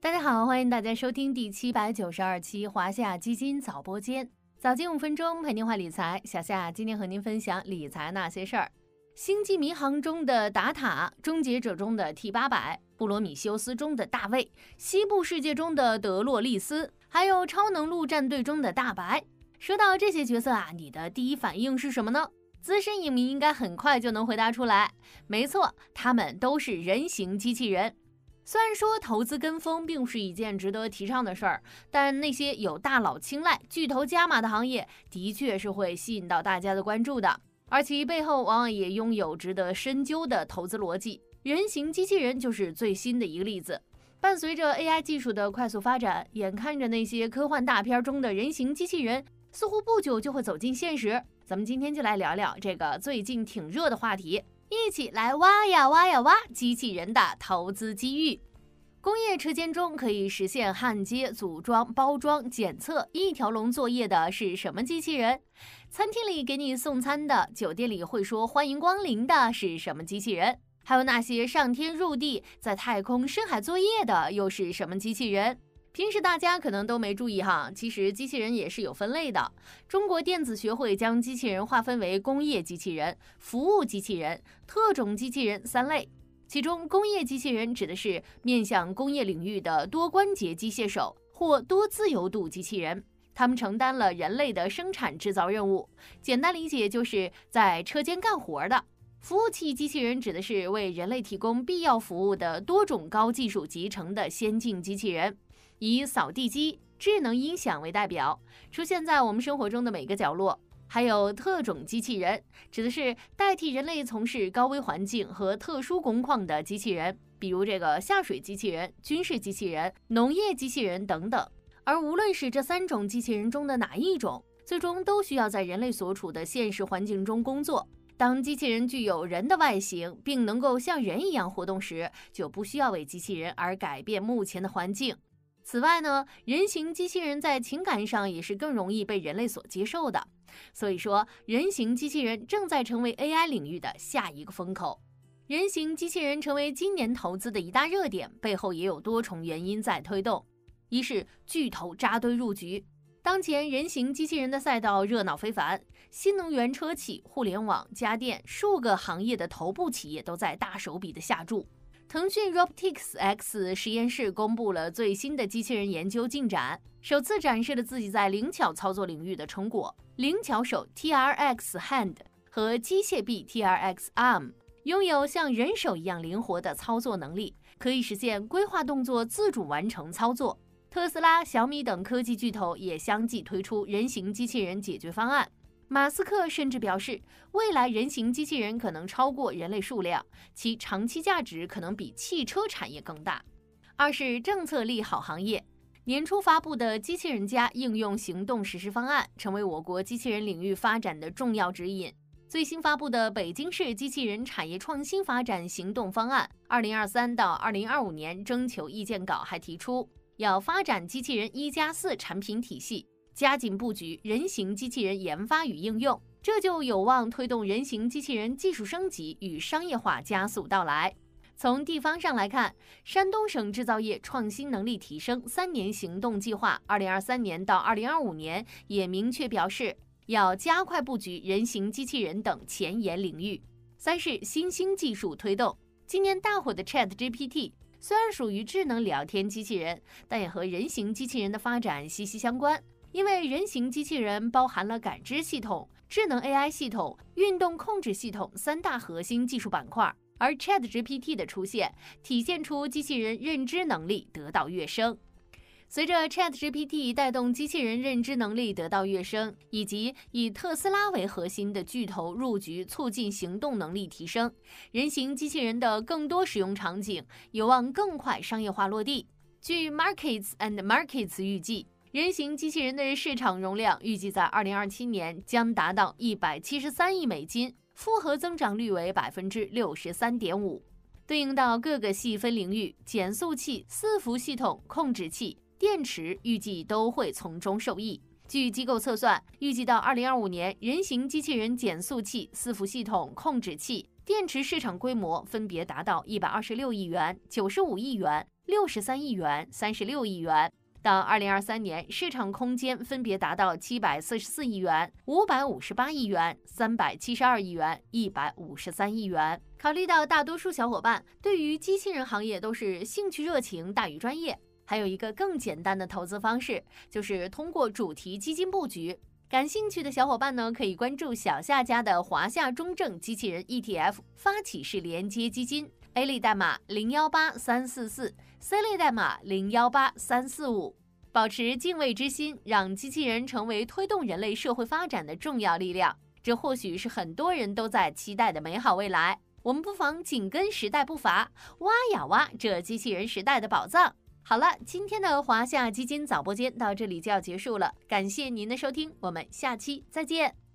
大家好，欢迎大家收听第七百九十二期华夏基金早播间，早间五分钟陪您话理财。小夏今天和您分享理财那些事儿：星际迷航中的达塔，终结者中的 T 八百，布罗米修斯中的大卫，西部世界中的德洛丽丝，还有超能陆战队中的大白。说到这些角色啊，你的第一反应是什么呢？资深影迷应该很快就能回答出来。没错，他们都是人形机器人。虽然说投资跟风并不是一件值得提倡的事儿，但那些有大佬青睐、巨头加码的行业，的确是会吸引到大家的关注的，而其背后往往也拥有值得深究的投资逻辑。人形机器人就是最新的一个例子。伴随着 AI 技术的快速发展，眼看着那些科幻大片中的人形机器人似乎不久就会走进现实，咱们今天就来聊聊这个最近挺热的话题。一起来挖呀挖呀挖机器人的投资机遇。工业车间中可以实现焊接、组装、包装、检测一条龙作业的是什么机器人？餐厅里给你送餐的、酒店里会说欢迎光临的是什么机器人？还有那些上天入地、在太空深海作业的又是什么机器人？平时大家可能都没注意哈，其实机器人也是有分类的。中国电子学会将机器人划分为工业机器人、服务机器人、特种机器人三类。其中，工业机器人指的是面向工业领域的多关节机械手或多自由度机器人，他们承担了人类的生产制造任务。简单理解就是在车间干活的。服务器机器人指的是为人类提供必要服务的多种高技术集成的先进机器人。以扫地机、智能音响为代表，出现在我们生活中的每个角落。还有特种机器人，指的是代替人类从事高危环境和特殊工况的机器人，比如这个下水机器人、军事机器人、农业机器人等等。而无论是这三种机器人中的哪一种，最终都需要在人类所处的现实环境中工作。当机器人具有人的外形，并能够像人一样活动时，就不需要为机器人而改变目前的环境。此外呢，人形机器人在情感上也是更容易被人类所接受的。所以说，人形机器人正在成为 AI 领域的下一个风口。人形机器人成为今年投资的一大热点，背后也有多重原因在推动。一是巨头扎堆入局，当前人形机器人的赛道热闹非凡，新能源车企、互联网、家电数个行业的头部企业都在大手笔的下注。腾讯 Robotics X 实验室公布了最新的机器人研究进展，首次展示了自己在灵巧操作领域的成果。灵巧手 TRX Hand 和机械臂 TRX Arm 拥有像人手一样灵活的操作能力，可以实现规划动作自主完成操作。特斯拉、小米等科技巨头也相继推出人形机器人解决方案。马斯克甚至表示，未来人形机器人可能超过人类数量，其长期价值可能比汽车产业更大。二是政策利好行业，年初发布的机器人家应用行动实施方案，成为我国机器人领域发展的重要指引。最新发布的北京市机器人产业创新发展行动方案（二零二三到二零二五年）征求意见稿还提出，要发展机器人一加四产品体系。加紧布局人形机器人研发与应用，这就有望推动人形机器人技术升级与商业化加速到来。从地方上来看，山东省制造业创新能力提升三年行动计划（二零二三年到二零二五年）也明确表示，要加快布局人形机器人等前沿领域。三是新兴技术推动，今年大火的 Chat GPT 虽然属于智能聊天机器人，但也和人形机器人的发展息息相关。因为人形机器人包含了感知系统、智能 AI 系统、运动控制系统三大核心技术板块，而 ChatGPT 的出现，体现出机器人认知能力得到跃升。随着 ChatGPT 带动机器人认知能力得到跃升，以及以特斯拉为核心的巨头入局，促进行动能力提升，人形机器人的更多使用场景有望更快商业化落地。据 Markets and Markets 预计。人形机器人的市场容量预计在二零二七年将达到一百七十三亿美金，复合增长率为百分之六十三点五。对应到各个细分领域，减速器、伺服系统、控制器、电池预计都会从中受益。据机构测算，预计到二零二五年，人形机器人减速器、伺服系统、控制器、电池市场规模分别达到一百二十六亿元、九十五亿元、六十三亿元、三十六亿元。到二零二三年，市场空间分别达到七百四十四亿元、五百五十八亿元、三百七十二亿元、一百五十三亿元。考虑到大多数小伙伴对于机器人行业都是兴趣热情大于专业，还有一个更简单的投资方式，就是通过主题基金布局。感兴趣的小伙伴呢，可以关注小夏家的华夏中证机器人 ETF 发起式连接基金，A 类代码零幺八三四四，C 类代码零幺八三四五。保持敬畏之心，让机器人成为推动人类社会发展的重要力量，这或许是很多人都在期待的美好未来。我们不妨紧跟时代步伐，挖呀挖这机器人时代的宝藏。好了，今天的华夏基金早播间到这里就要结束了，感谢您的收听，我们下期再见。